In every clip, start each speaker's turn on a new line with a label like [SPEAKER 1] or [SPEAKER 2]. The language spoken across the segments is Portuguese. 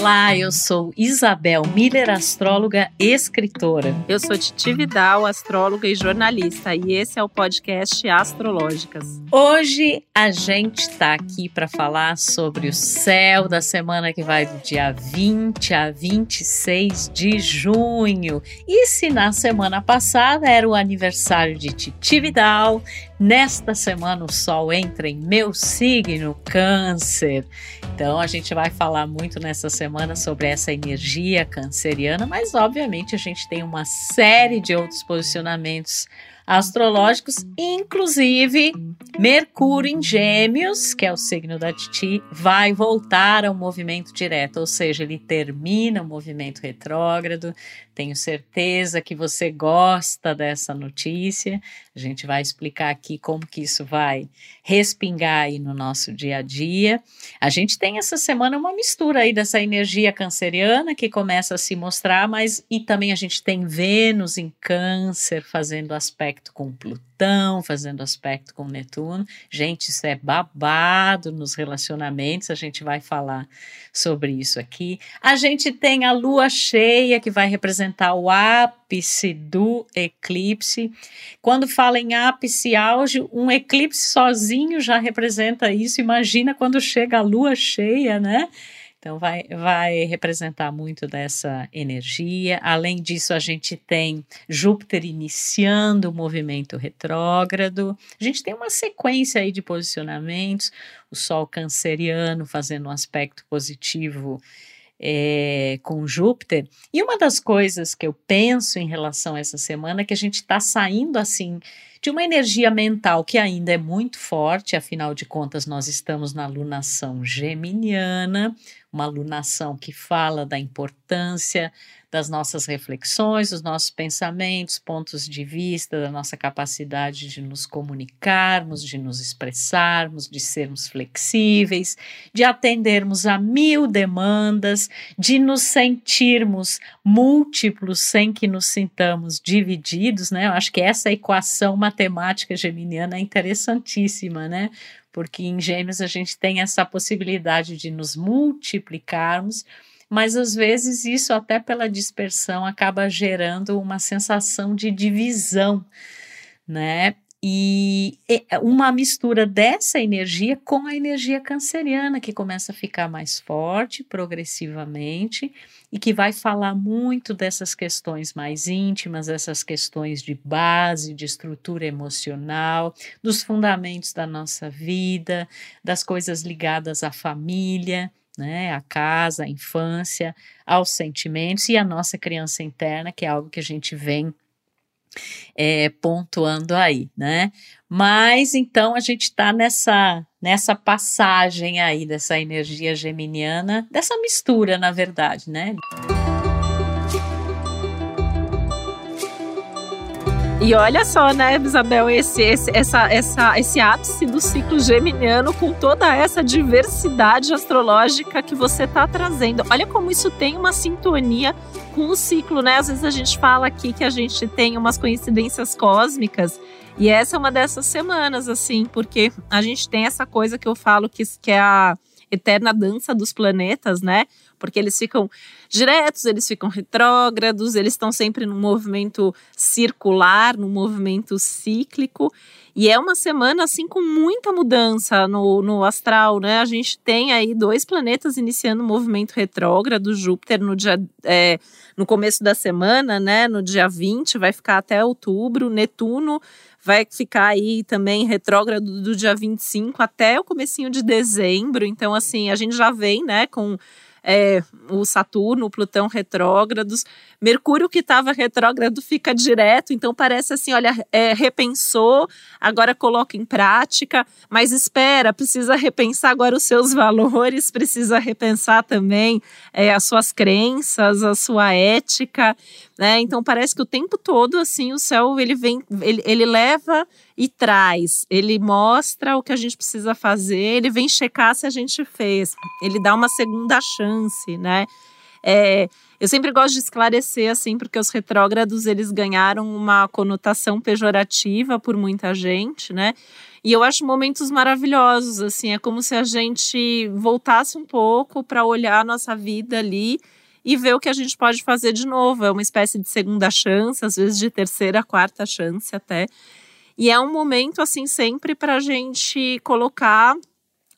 [SPEAKER 1] Olá, eu sou Isabel Miller, astróloga e escritora.
[SPEAKER 2] Eu sou Titi Vidal, astróloga e jornalista, e esse é o podcast Astrológicas.
[SPEAKER 1] Hoje a gente está aqui para falar sobre o céu da semana que vai do dia 20 a 26 de junho. E se na semana passada era o aniversário de Titi Vidal, nesta semana o Sol entra em meu signo, Câncer. Então a gente vai falar muito nessa semana sobre essa energia canceriana, mas obviamente a gente tem uma série de outros posicionamentos astrológicos, inclusive Mercúrio em Gêmeos, que é o signo da Titi, vai voltar ao movimento direto, ou seja, ele termina o movimento retrógrado. Tenho certeza que você gosta dessa notícia. A gente vai explicar aqui como que isso vai respingar aí no nosso dia a dia. A gente tem essa semana uma mistura aí dessa energia canceriana que começa a se mostrar, mas e também a gente tem Vênus em Câncer fazendo aspecto com Plutão, fazendo aspecto com Netuno. Gente, isso é babado nos relacionamentos, a gente vai falar sobre isso aqui. A gente tem a lua cheia que vai representar o ápice do eclipse. Quando fala em ápice auge, um eclipse sozinho já representa isso. Imagina quando chega a lua cheia, né? Então, vai, vai representar muito dessa energia. Além disso, a gente tem Júpiter iniciando o movimento retrógrado. A gente tem uma sequência aí de posicionamentos. O Sol canceriano fazendo um aspecto positivo é, com Júpiter. E uma das coisas que eu penso em relação a essa semana é que a gente está saindo assim de uma energia mental que ainda é muito forte, afinal de contas, nós estamos na lunação geminiana, uma alunação que fala da importância das nossas reflexões, dos nossos pensamentos, pontos de vista, da nossa capacidade de nos comunicarmos, de nos expressarmos, de sermos flexíveis, de atendermos a mil demandas, de nos sentirmos múltiplos sem que nos sintamos divididos, né? Eu acho que essa equação matemática geminiana é interessantíssima, né? Porque em Gêmeos a gente tem essa possibilidade de nos multiplicarmos, mas às vezes isso, até pela dispersão, acaba gerando uma sensação de divisão, né? E uma mistura dessa energia com a energia canceriana, que começa a ficar mais forte progressivamente e que vai falar muito dessas questões mais íntimas, essas questões de base, de estrutura emocional, dos fundamentos da nossa vida, das coisas ligadas à família. Né, a casa, a infância, aos sentimentos e a nossa criança interna, que é algo que a gente vem é, pontuando aí, né? Mas então a gente está nessa nessa passagem aí dessa energia geminiana, dessa mistura, na verdade, né?
[SPEAKER 2] E olha só, né, Isabel, esse, esse, essa, essa, esse ápice do ciclo geminiano com toda essa diversidade astrológica que você está trazendo. Olha como isso tem uma sintonia com o ciclo, né? Às vezes a gente fala aqui que a gente tem umas coincidências cósmicas. E essa é uma dessas semanas, assim, porque a gente tem essa coisa que eu falo que, que é a eterna dança dos planetas, né? Porque eles ficam diretos, eles ficam retrógrados, eles estão sempre num movimento circular, num movimento cíclico. E é uma semana assim com muita mudança no, no astral, né? A gente tem aí dois planetas iniciando o movimento retrógrado, Júpiter no dia é, no começo da semana, né? No dia 20, vai ficar até outubro, Netuno vai ficar aí também retrógrado do dia 25 até o comecinho de dezembro. Então, assim, a gente já vem, né, com é, o Saturno, o Plutão retrógrados. Mercúrio que estava retrógrado fica direto, então parece assim, olha, é, repensou, agora coloca em prática, mas espera, precisa repensar agora os seus valores, precisa repensar também é, as suas crenças, a sua ética, né? Então parece que o tempo todo assim o céu ele vem, ele, ele leva e traz, ele mostra o que a gente precisa fazer, ele vem checar se a gente fez, ele dá uma segunda chance, né? É, eu sempre gosto de esclarecer assim, porque os retrógrados eles ganharam uma conotação pejorativa por muita gente, né? E eu acho momentos maravilhosos, assim, é como se a gente voltasse um pouco para olhar a nossa vida ali e ver o que a gente pode fazer de novo. É uma espécie de segunda chance, às vezes de terceira, quarta chance até. E é um momento, assim, sempre para a gente colocar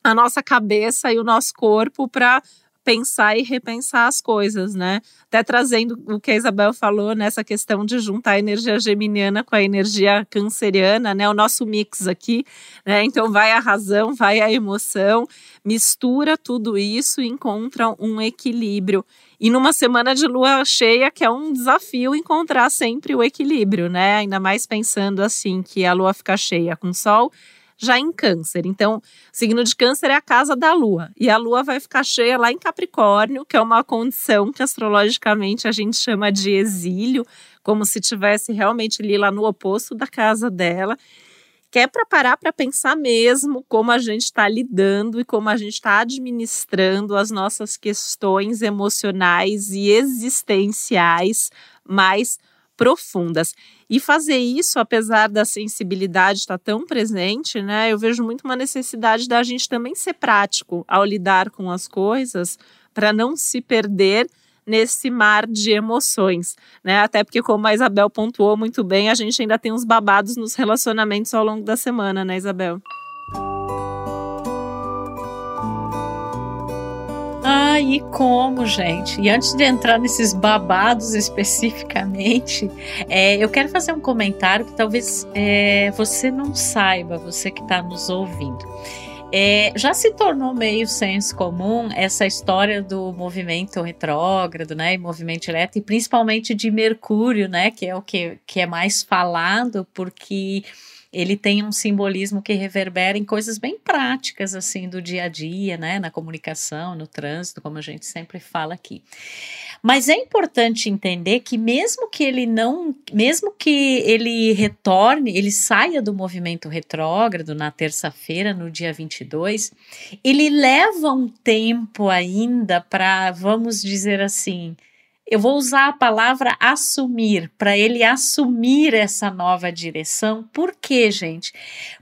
[SPEAKER 2] a nossa cabeça e o nosso corpo para pensar e repensar as coisas, né? Até trazendo o que a Isabel falou nessa questão de juntar a energia geminiana com a energia canceriana, né? O nosso mix aqui, né? Então vai a razão, vai a emoção, mistura tudo isso e encontra um equilíbrio. E numa semana de lua cheia, que é um desafio encontrar sempre o equilíbrio, né? Ainda mais pensando assim que a lua fica cheia com sol já em Câncer. Então, signo de Câncer é a casa da Lua. E a Lua vai ficar cheia lá em Capricórnio, que é uma condição que astrologicamente a gente chama de exílio, como se tivesse realmente ali lá no oposto da casa dela. Que é para parar para pensar mesmo como a gente está lidando e como a gente está administrando as nossas questões emocionais e existenciais mais profundas. E fazer isso, apesar da sensibilidade estar tão presente, né? Eu vejo muito uma necessidade da gente também ser prático ao lidar com as coisas, para não se perder nesse mar de emoções, né? Até porque, como a Isabel pontuou muito bem, a gente ainda tem uns babados nos relacionamentos ao longo da semana, né, Isabel?
[SPEAKER 1] E como, gente? E antes de entrar nesses babados especificamente, é, eu quero fazer um comentário que talvez é, você não saiba, você que está nos ouvindo. É, já se tornou meio senso comum essa história do movimento retrógrado, né, e movimento direto, e principalmente de Mercúrio, né, que é o que, que é mais falado, porque ele tem um simbolismo que reverbera em coisas bem práticas, assim, do dia a dia, né? Na comunicação, no trânsito, como a gente sempre fala aqui. Mas é importante entender que mesmo que ele não, mesmo que ele retorne, ele saia do movimento retrógrado na terça-feira, no dia 22, ele leva um tempo ainda para, vamos dizer assim, eu vou usar a palavra assumir, para ele assumir essa nova direção. Por quê, gente?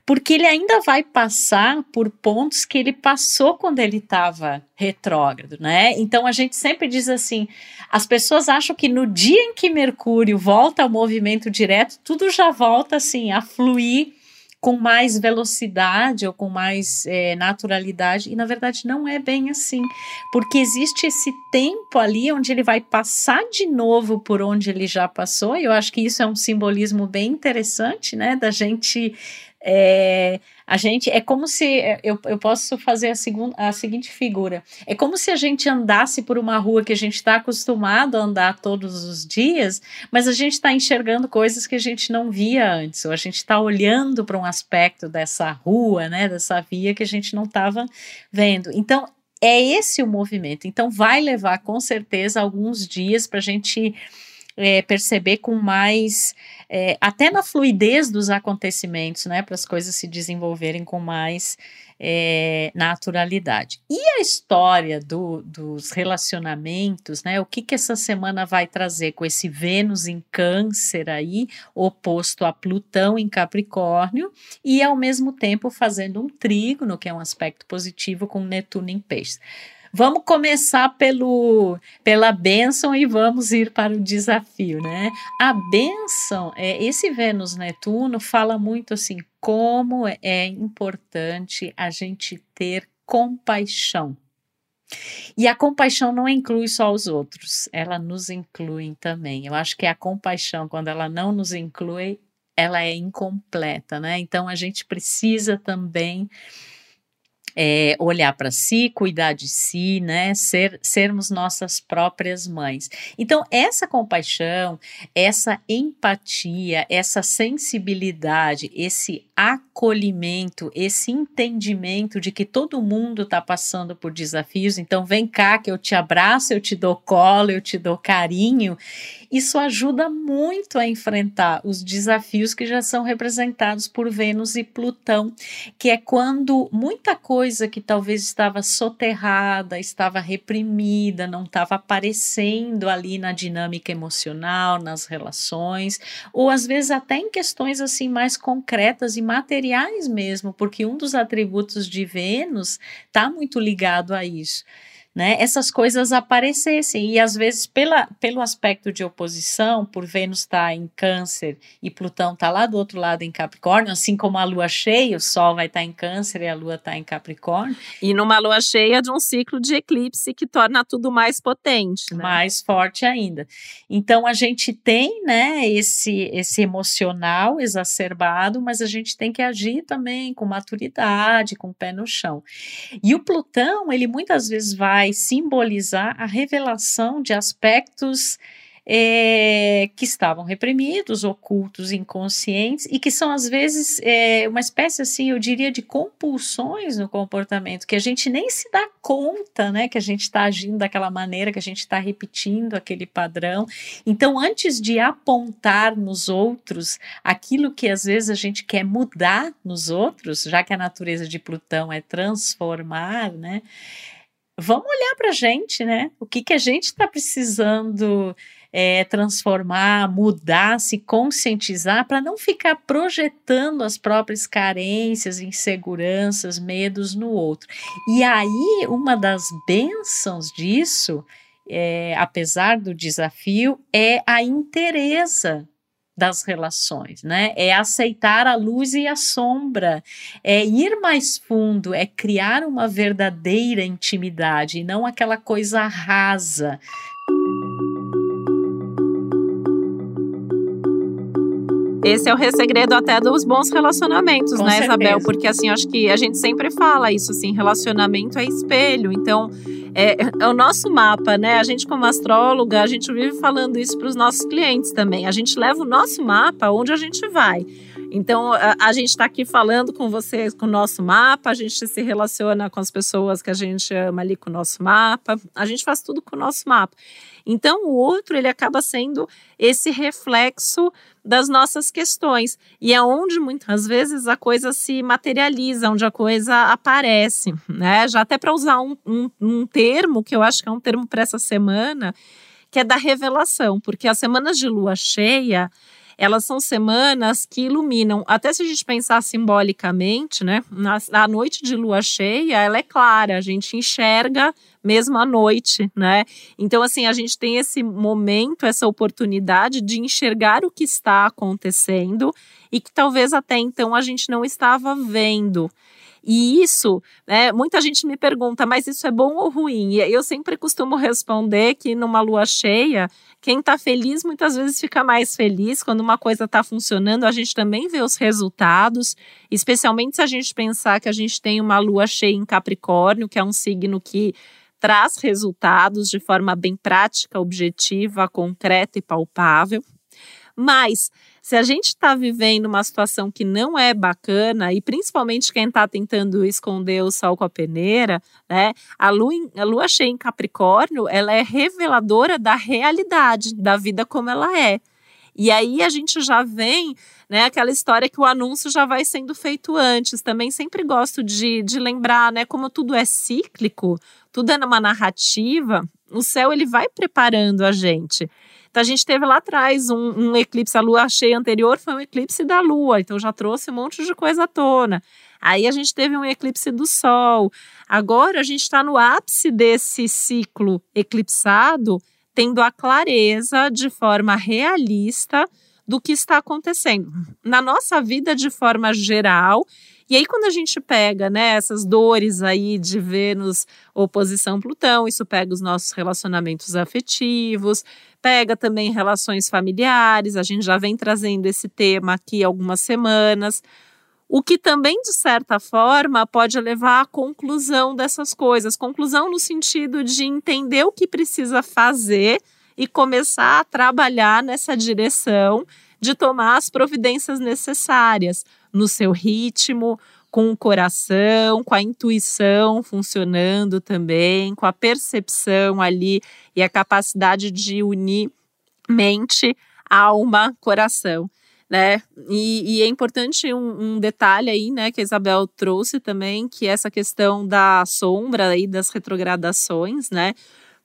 [SPEAKER 1] Porque ele ainda vai passar por pontos que ele passou quando ele estava retrógrado, né? Então a gente sempre diz assim: as pessoas acham que no dia em que Mercúrio volta ao movimento direto, tudo já volta assim a fluir com mais velocidade ou com mais é, naturalidade, e na verdade não é bem assim, porque existe esse tempo ali onde ele vai passar de novo por onde ele já passou, e eu acho que isso é um simbolismo bem interessante, né, da gente é, a gente é como se é, eu, eu posso fazer a, segunda, a seguinte figura: é como se a gente andasse por uma rua que a gente está acostumado a andar todos os dias, mas a gente está enxergando coisas que a gente não via antes, ou a gente está olhando para um aspecto dessa rua, né, dessa via que a gente não estava vendo. Então é esse o movimento. Então vai levar com certeza alguns dias para a gente é, perceber com mais, é, até na fluidez dos acontecimentos, né, para as coisas se desenvolverem com mais é, naturalidade. E a história do, dos relacionamentos, né, o que, que essa semana vai trazer com esse Vênus em Câncer aí, oposto a Plutão em Capricórnio, e ao mesmo tempo fazendo um trígono, que é um aspecto positivo, com Netuno em Peixes. Vamos começar pelo, pela bênção e vamos ir para o desafio, né? A bênção, é, esse Vênus-Netuno fala muito assim, como é importante a gente ter compaixão. E a compaixão não inclui só os outros, ela nos inclui também. Eu acho que a compaixão, quando ela não nos inclui, ela é incompleta, né? Então a gente precisa também é, olhar para si, cuidar de si, né? Ser, sermos nossas próprias mães. Então, essa compaixão, essa empatia, essa sensibilidade, esse acolhimento, esse entendimento de que todo mundo está passando por desafios, então vem cá que eu te abraço, eu te dou colo, eu te dou carinho. Isso ajuda muito a enfrentar os desafios que já são representados por Vênus e Plutão, que é quando muita coisa coisa que talvez estava soterrada, estava reprimida, não estava aparecendo ali na dinâmica emocional, nas relações, ou às vezes até em questões assim mais concretas e materiais mesmo, porque um dos atributos de Vênus está muito ligado a isso né, essas coisas aparecessem. E às vezes, pela, pelo aspecto de oposição, por Vênus estar tá em Câncer e Plutão estar tá lá do outro lado em Capricórnio, assim como a Lua cheia, o Sol vai estar tá em Câncer e a Lua está em Capricórnio.
[SPEAKER 2] E numa Lua cheia de um ciclo de eclipse que torna tudo mais potente, né?
[SPEAKER 1] mais forte ainda. Então a gente tem, né, esse esse emocional exacerbado, mas a gente tem que agir também com maturidade, com o pé no chão. E o Plutão, ele muitas vezes vai vai simbolizar a revelação de aspectos é, que estavam reprimidos, ocultos, inconscientes e que são às vezes é, uma espécie assim, eu diria, de compulsões no comportamento que a gente nem se dá conta, né, que a gente está agindo daquela maneira, que a gente está repetindo aquele padrão. Então, antes de apontar nos outros aquilo que às vezes a gente quer mudar nos outros, já que a natureza de Plutão é transformar, né? Vamos olhar para a gente, né? O que, que a gente está precisando é, transformar, mudar, se conscientizar, para não ficar projetando as próprias carências, inseguranças, medos no outro. E aí, uma das bênçãos disso, é, apesar do desafio, é a interesa das relações, né? É aceitar a luz e a sombra, é ir mais fundo, é criar uma verdadeira intimidade e não aquela coisa rasa.
[SPEAKER 2] Esse é o segredo até dos bons relacionamentos, Com né, certeza. Isabel? Porque assim, acho que a gente sempre fala isso, assim, relacionamento é espelho. Então, é, é, o nosso mapa, né? A gente, como astróloga, a gente vive falando isso para os nossos clientes também. A gente leva o nosso mapa onde a gente vai. Então, a, a gente está aqui falando com vocês com o nosso mapa, a gente se relaciona com as pessoas que a gente ama ali com o nosso mapa, a gente faz tudo com o nosso mapa. Então, o outro, ele acaba sendo esse reflexo das nossas questões. E é onde muitas vezes a coisa se materializa, onde a coisa aparece, né? Já até para usar um, um, um termo que eu acho que é um termo para essa semana, que é da revelação, porque as semanas de lua cheia elas são semanas que iluminam. Até se a gente pensar simbolicamente, né? Na, a noite de lua cheia, ela é clara, a gente enxerga mesmo à noite, né? Então, assim, a gente tem esse momento, essa oportunidade de enxergar o que está acontecendo e que talvez até então a gente não estava vendo. E isso, né, muita gente me pergunta, mas isso é bom ou ruim? E eu sempre costumo responder que numa lua cheia, quem está feliz muitas vezes fica mais feliz. Quando uma coisa está funcionando, a gente também vê os resultados, especialmente se a gente pensar que a gente tem uma lua cheia em Capricórnio, que é um signo que traz resultados de forma bem prática, objetiva, concreta e palpável. Mas se a gente está vivendo uma situação que não é bacana, e principalmente quem está tentando esconder o sol com a peneira, né? A lua, a lua cheia em Capricórnio, ela é reveladora da realidade, da vida como ela é. E aí a gente já vem, né, aquela história que o anúncio já vai sendo feito antes. Também sempre gosto de, de lembrar, né, como tudo é cíclico, tudo é numa narrativa, o céu ele vai preparando a gente. Então a gente teve lá atrás um, um eclipse, a lua cheia anterior foi um eclipse da lua, então já trouxe um monte de coisa à tona. Aí a gente teve um eclipse do Sol. Agora a gente está no ápice desse ciclo eclipsado, tendo a clareza de forma realista do que está acontecendo na nossa vida de forma geral e aí, quando a gente pega né, essas dores aí de Vênus oposição Plutão, isso pega os nossos relacionamentos afetivos, pega também relações familiares, a gente já vem trazendo esse tema aqui algumas semanas. O que também, de certa forma, pode levar à conclusão dessas coisas. Conclusão no sentido de entender o que precisa fazer e começar a trabalhar nessa direção de tomar as providências necessárias no seu ritmo, com o coração, com a intuição funcionando também, com a percepção ali e a capacidade de unir mente, alma, coração. Né? E, e é importante um, um, detalhe aí, né, que a Isabel trouxe também, que é essa questão da sombra aí das retrogradações, né?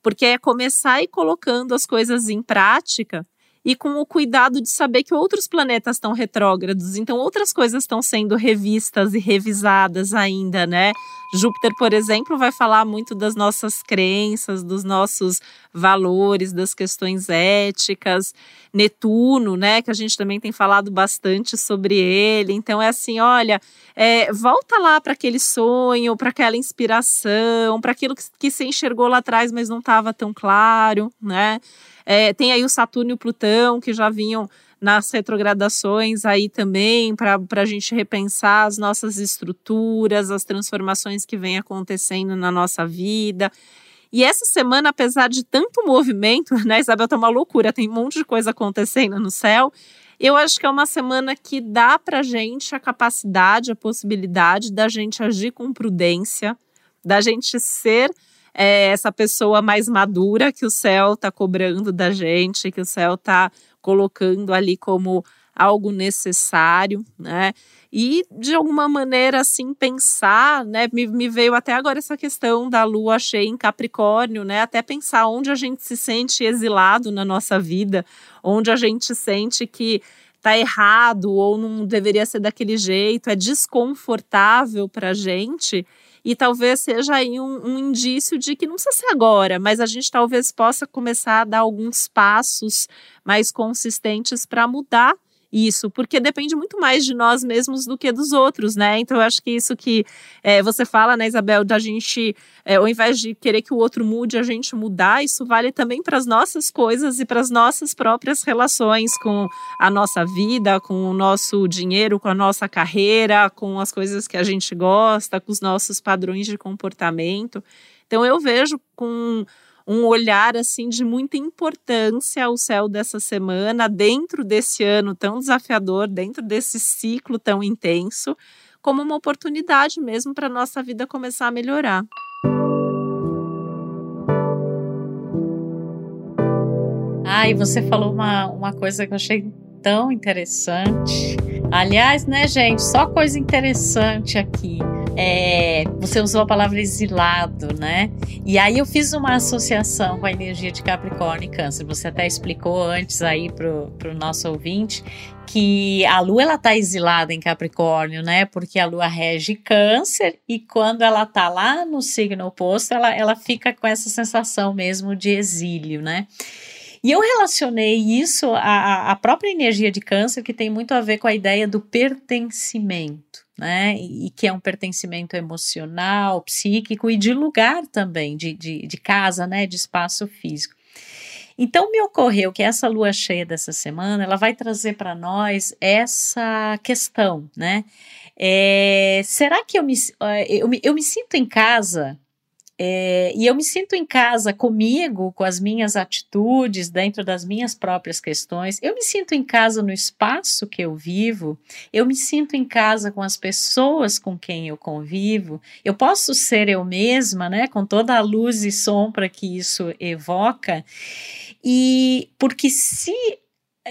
[SPEAKER 2] Porque é começar e colocando as coisas em prática e com o cuidado de saber que outros planetas estão retrógrados, então outras coisas estão sendo revistas e revisadas ainda, né? Júpiter, por exemplo, vai falar muito das nossas crenças, dos nossos valores, das questões éticas. Netuno, né, que a gente também tem falado bastante sobre ele. Então é assim, olha, é, volta lá para aquele sonho, para aquela inspiração, para aquilo que, que você enxergou lá atrás, mas não estava tão claro, né? É, tem aí o Saturno e o Plutão, que já vinham nas retrogradações aí também, para a gente repensar as nossas estruturas, as transformações que vêm acontecendo na nossa vida. E essa semana, apesar de tanto movimento, né, Isabel, tá uma loucura, tem um monte de coisa acontecendo no céu. Eu acho que é uma semana que dá para gente a capacidade, a possibilidade da gente agir com prudência, da gente ser é essa pessoa mais madura que o céu está cobrando da gente, que o céu está colocando ali como algo necessário, né? E de alguma maneira assim pensar, né? Me, me, veio até agora essa questão da lua cheia em Capricórnio, né? Até pensar onde a gente se sente exilado na nossa vida, onde a gente sente que tá errado ou não deveria ser daquele jeito, é desconfortável para a gente e talvez seja aí um, um indício de que não precisa ser agora, mas a gente talvez possa começar a dar alguns passos mais consistentes para mudar isso, porque depende muito mais de nós mesmos do que dos outros, né? Então eu acho que isso que é, você fala, né, Isabel, da gente, é, ao invés de querer que o outro mude, a gente mudar, isso vale também para as nossas coisas e para as nossas próprias relações com a nossa vida, com o nosso dinheiro, com a nossa carreira, com as coisas que a gente gosta, com os nossos padrões de comportamento. Então eu vejo com um olhar assim de muita importância ao céu dessa semana, dentro desse ano tão desafiador, dentro desse ciclo tão intenso, como uma oportunidade mesmo para a nossa vida começar a melhorar.
[SPEAKER 1] Ah, e você falou uma, uma coisa que eu achei tão interessante. Aliás, né, gente, só coisa interessante aqui. É, você usou a palavra exilado, né? E aí eu fiz uma associação com a energia de Capricórnio e Câncer. Você até explicou antes aí pro, pro nosso ouvinte que a Lua ela tá exilada em Capricórnio, né? Porque a Lua rege Câncer e quando ela tá lá no signo oposto, ela, ela fica com essa sensação mesmo de exílio, né? E eu relacionei isso à, à própria energia de Câncer, que tem muito a ver com a ideia do pertencimento né? E que é um pertencimento emocional, psíquico e de lugar também, de, de, de casa, né? De espaço físico. Então me ocorreu que essa lua cheia dessa semana ela vai trazer para nós essa questão, né? É, será que eu me, eu me, eu me sinto em casa é, e eu me sinto em casa comigo, com as minhas atitudes, dentro das minhas próprias questões. Eu me sinto em casa no espaço que eu vivo. Eu me sinto em casa com as pessoas com quem eu convivo. Eu posso ser eu mesma, né, com toda a luz e sombra que isso evoca. E porque se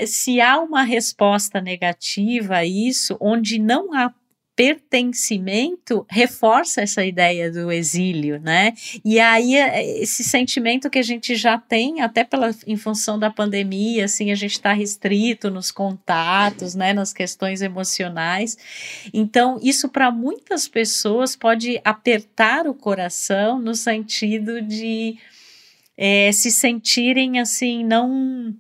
[SPEAKER 1] se há uma resposta negativa a isso, onde não há pertencimento reforça essa ideia do exílio, né? E aí é, esse sentimento que a gente já tem, até pela em função da pandemia, assim, a gente está restrito nos contatos, né, nas questões emocionais. Então, isso para muitas pessoas pode apertar o coração no sentido de é, se sentirem assim não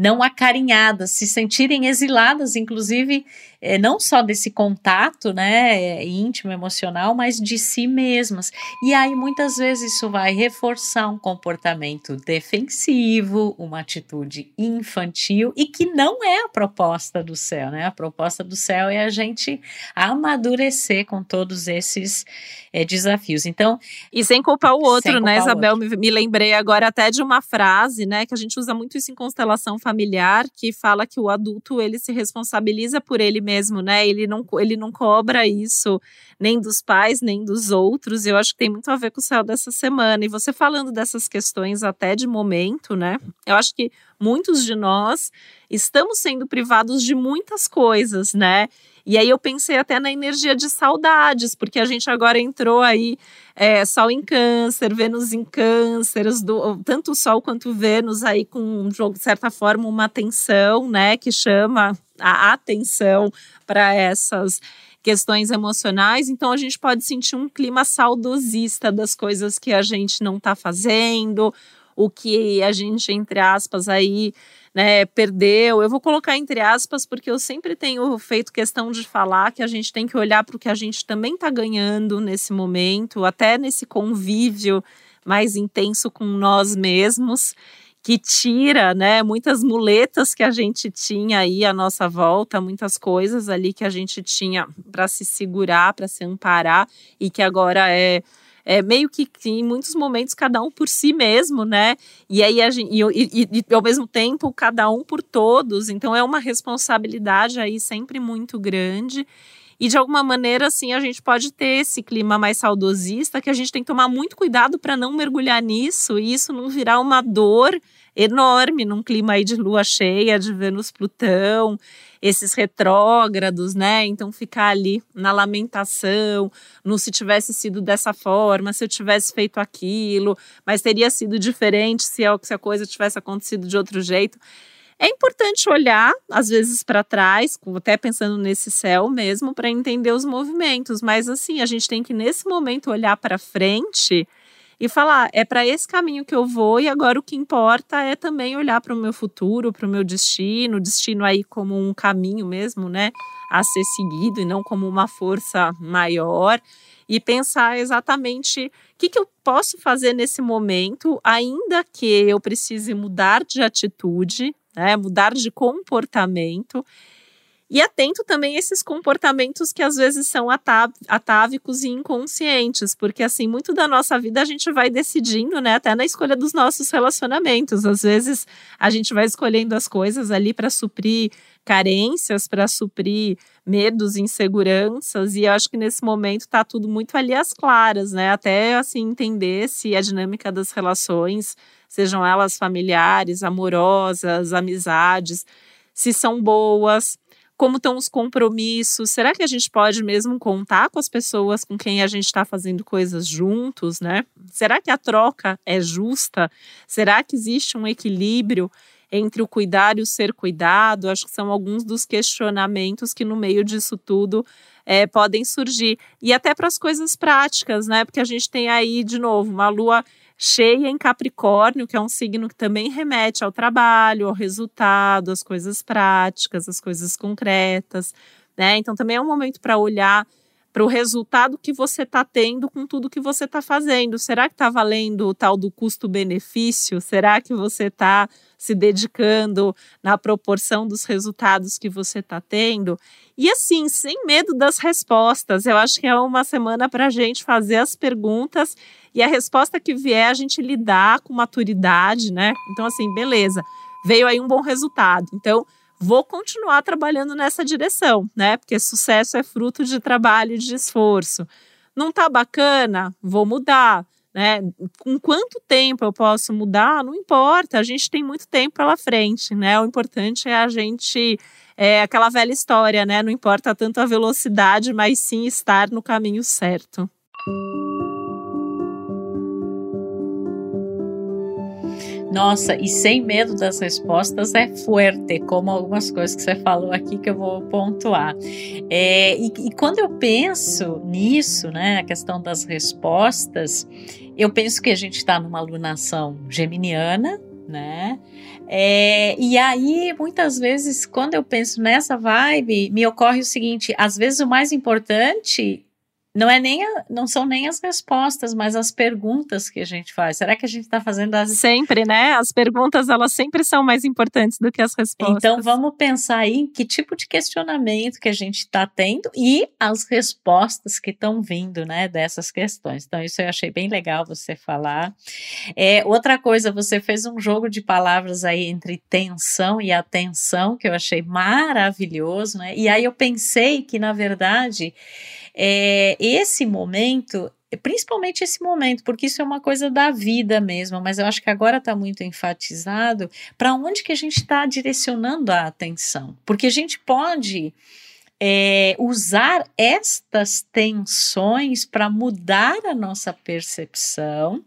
[SPEAKER 1] não acarinhadas, se sentirem exiladas, inclusive é, não só desse contato, né, íntimo, emocional, mas de si mesmas. E aí muitas vezes isso vai reforçar um comportamento defensivo, uma atitude infantil e que não é a proposta do céu, né? A proposta do céu é a gente amadurecer com todos esses é, desafios. Então,
[SPEAKER 2] e sem culpar o outro, né, Isabel? Me, me lembrei agora até de uma frase, né, que a gente usa muito isso em constelação familiar, que fala que o adulto ele se responsabiliza por ele mesmo, né? Ele não, ele não cobra isso nem dos pais, nem dos outros. Eu acho que tem muito a ver com o céu dessa semana. E você falando dessas questões até de momento, né? Eu acho que muitos de nós estamos sendo privados de muitas coisas, né? E aí eu pensei até na energia de saudades, porque a gente agora entrou aí é, Sol em Câncer, Vênus em Câncer, do, tanto Sol quanto Vênus aí com, de certa forma, uma atenção, né, que chama a atenção para essas questões emocionais, então a gente pode sentir um clima saudosista das coisas que a gente não está fazendo, o que a gente, entre aspas, aí né, perdeu. Eu vou colocar entre aspas, porque eu sempre tenho feito questão de falar que a gente tem que olhar para o que a gente também está ganhando nesse momento, até nesse convívio mais intenso com nós mesmos que tira, né, muitas muletas que a gente tinha aí à nossa volta, muitas coisas ali que a gente tinha para se segurar, para se amparar e que agora é é, meio que em muitos momentos cada um por si mesmo, né? E aí a gente, e, e, e, ao mesmo tempo cada um por todos. Então é uma responsabilidade aí sempre muito grande. E de alguma maneira, assim, a gente pode ter esse clima mais saudosista que a gente tem que tomar muito cuidado para não mergulhar nisso e isso não virar uma dor enorme num clima aí de lua cheia, de Vênus-Plutão, esses retrógrados, né? Então ficar ali na lamentação, no se tivesse sido dessa forma, se eu tivesse feito aquilo, mas teria sido diferente se a coisa tivesse acontecido de outro jeito. É importante olhar, às vezes, para trás, até pensando nesse céu mesmo, para entender os movimentos, mas assim, a gente tem que, nesse momento, olhar para frente e falar: é para esse caminho que eu vou, e agora o que importa é também olhar para o meu futuro, para o meu destino, destino aí como um caminho mesmo, né, a ser seguido e não como uma força maior. E pensar exatamente o que, que eu posso fazer nesse momento, ainda que eu precise mudar de atitude, né, mudar de comportamento e atento também a esses comportamentos que às vezes são atávicos e inconscientes, porque assim, muito da nossa vida a gente vai decidindo, né, até na escolha dos nossos relacionamentos. Às vezes a gente vai escolhendo as coisas ali para suprir carências, para suprir medos, inseguranças, e eu acho que nesse momento está tudo muito ali às claras, né? Até assim entender se a dinâmica das relações, sejam elas familiares, amorosas, amizades, se são boas, como estão os compromissos? Será que a gente pode mesmo contar com as pessoas com quem a gente está fazendo coisas juntos, né? Será que a troca é justa? Será que existe um equilíbrio entre o cuidar e o ser cuidado? Acho que são alguns dos questionamentos que no meio disso tudo é, podem surgir. E até para as coisas práticas, né? Porque a gente tem aí, de novo, uma lua cheia em Capricórnio, que é um signo que também remete ao trabalho, ao resultado, às coisas práticas, às coisas concretas, né? Então também é um momento para olhar para o resultado que você está tendo com tudo que você está fazendo. Será que está valendo o tal do custo-benefício? Será que você está se dedicando na proporção dos resultados que você está tendo? E assim, sem medo das respostas, eu acho que é uma semana para a gente fazer as perguntas e a resposta que vier a gente lidar com maturidade, né? Então, assim, beleza, veio aí um bom resultado. Então, vou continuar trabalhando nessa direção, né? Porque sucesso é fruto de trabalho e de esforço. Não tá bacana? Vou mudar. Né? Com quanto tempo eu posso mudar? Não importa, a gente tem muito tempo pela frente, né? O importante é a gente é aquela velha história, né? Não importa tanto a velocidade, mas sim estar no caminho certo.
[SPEAKER 1] Nossa, e sem medo das respostas é fuerte, como algumas coisas que você falou aqui que eu vou pontuar. É, e, e, quando eu penso nisso, né, a questão das respostas, eu penso que a gente está numa alunação geminiana, né? É, e aí, muitas vezes, quando eu penso nessa vibe, me ocorre o seguinte: às vezes o mais importante não é nem a, não são nem as respostas, mas as perguntas que a gente faz. Será que a gente está fazendo as
[SPEAKER 2] sempre, né? As perguntas elas sempre são mais importantes do que as respostas.
[SPEAKER 1] Então vamos pensar aí em que tipo de questionamento que a gente está tendo e as respostas que estão vindo, né? Dessas questões. Então isso eu achei bem legal você falar. É, outra coisa, você fez um jogo de palavras aí entre tensão e atenção que eu achei maravilhoso, né? E aí eu pensei que na verdade é, esse momento principalmente esse momento, porque isso é uma coisa da vida mesmo, mas eu acho que agora está muito enfatizado para onde que a gente está direcionando a atenção, porque a gente pode é, usar estas tensões para mudar a nossa percepção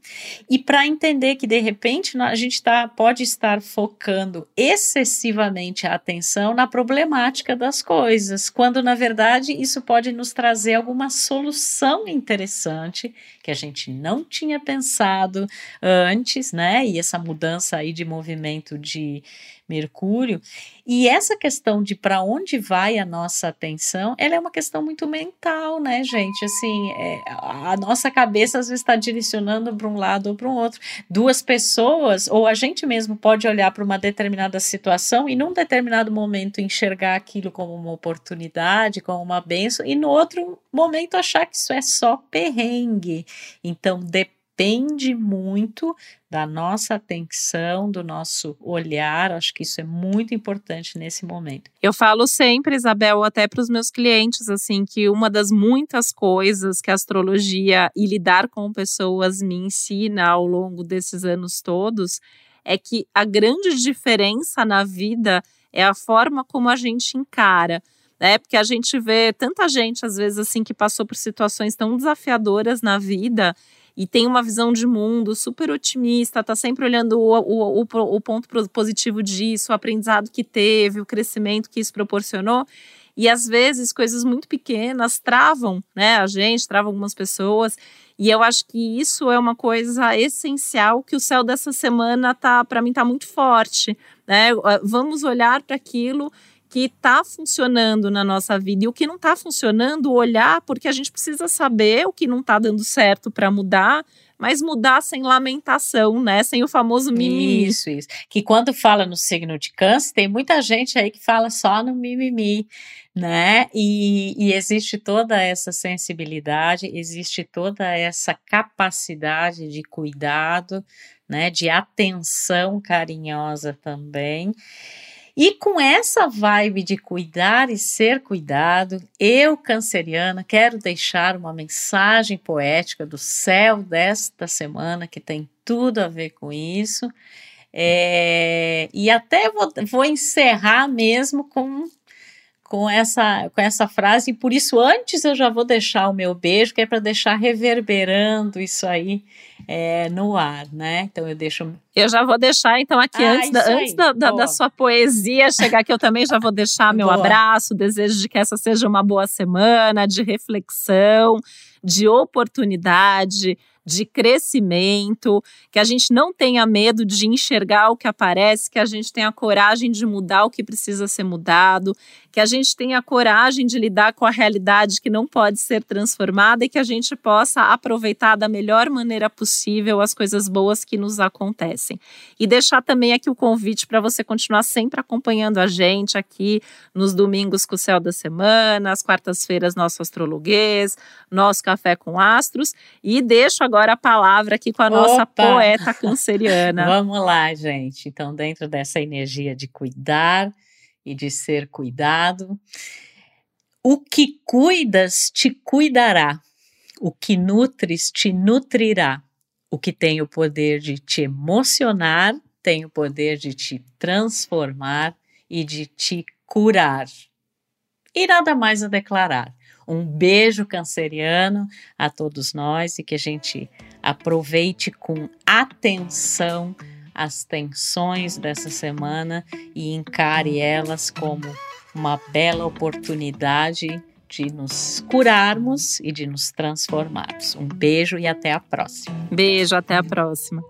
[SPEAKER 1] e para entender que de repente a gente tá, pode estar focando excessivamente a atenção na problemática das coisas, quando na verdade isso pode nos trazer alguma solução interessante que a gente não tinha pensado antes, né? E essa mudança aí de movimento de Mercúrio. E essa questão de para onde vai a nossa atenção, ela é uma questão muito mental, né, gente? Assim, é, a nossa cabeça às vezes está direcionando para um lado ou para um outro. Duas pessoas, ou a gente mesmo pode olhar para uma determinada situação e num determinado momento enxergar aquilo como uma oportunidade, como uma benção, e no outro momento achar que isso é só perrengue. Então, depende depende muito da nossa atenção, do nosso olhar. Acho que isso é muito importante nesse momento.
[SPEAKER 2] Eu falo sempre, Isabel, até para os meus clientes, assim, que uma das muitas coisas que a astrologia e lidar com pessoas me ensina ao longo desses anos todos é que a grande diferença na vida é a forma como a gente encara né? Porque a gente vê tanta gente, às vezes, assim, que passou por situações tão desafiadoras na vida e tem uma visão de mundo super otimista, está sempre olhando o, o, o, o ponto positivo disso, o aprendizado que teve, o crescimento que isso proporcionou. E às vezes coisas muito pequenas travam, né, a gente, travam algumas pessoas. E eu acho que isso é uma coisa essencial que o céu dessa semana tá, para mim, tá muito forte, né? Vamos olhar para aquilo que está funcionando na nossa vida e o que não está funcionando, olhar, porque a gente precisa saber o que não está dando certo para mudar, mas mudar sem lamentação, né? Sem o famoso mimimi.
[SPEAKER 1] Isso, isso. Que quando fala no signo de câncer, tem muita gente aí que fala só no mimimi, né? E, e existe toda essa sensibilidade, existe toda essa capacidade de cuidado, né? De atenção carinhosa também. E com essa vibe de cuidar e ser cuidado, eu, canceriana, quero deixar uma mensagem poética do céu desta semana que tem tudo a ver com isso. É, e até vou, vou encerrar mesmo com com essa, com essa frase, e por isso antes eu já vou deixar o meu beijo, que é para deixar reverberando isso aí é, no ar, né? Então eu deixo.
[SPEAKER 2] Eu já vou deixar, então, aqui, ah, antes, da, antes da, da, da, sua poesia chegar aqui, eu também já vou deixar meu boa. abraço, desejo de que essa seja uma boa semana de reflexão, de oportunidade de crescimento, que a gente não tenha medo de enxergar o que aparece, que a gente tenha coragem de mudar o que precisa ser mudado, que a gente tenha coragem de lidar com a realidade que não pode ser transformada e que a gente possa aproveitar da melhor maneira possível as coisas boas que nos acontecem. E deixar também aqui o convite para você continuar sempre acompanhando a gente aqui nos domingos com o céu da semana, às quartas-feiras nosso astrologuês, nosso café com astros e deixo agora a palavra aqui com a nossa Opa! poeta canceriana.
[SPEAKER 1] Vamos lá, gente. Então, dentro dessa energia de cuidar, e de ser cuidado. O que cuidas te cuidará, o que nutres te nutrirá, o que tem o poder de te emocionar tem o poder de te transformar e de te curar. E nada mais a declarar. Um beijo canceriano a todos nós e que a gente aproveite com atenção as tensões dessa semana e encare elas como uma bela oportunidade de nos curarmos e de nos transformarmos. Um beijo e até a próxima.
[SPEAKER 2] Beijo, até a próxima.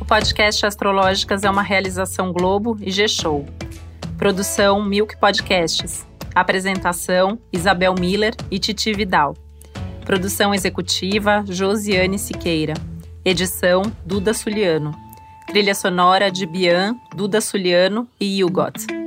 [SPEAKER 2] O podcast Astrológicas é uma realização Globo e G-Show. Produção Milk Podcasts. Apresentação: Isabel Miller e Titi Vidal. Produção executiva: Josiane Siqueira. Edição: Duda Suliano. Trilha sonora de Bian, Duda Suliano e Hugot.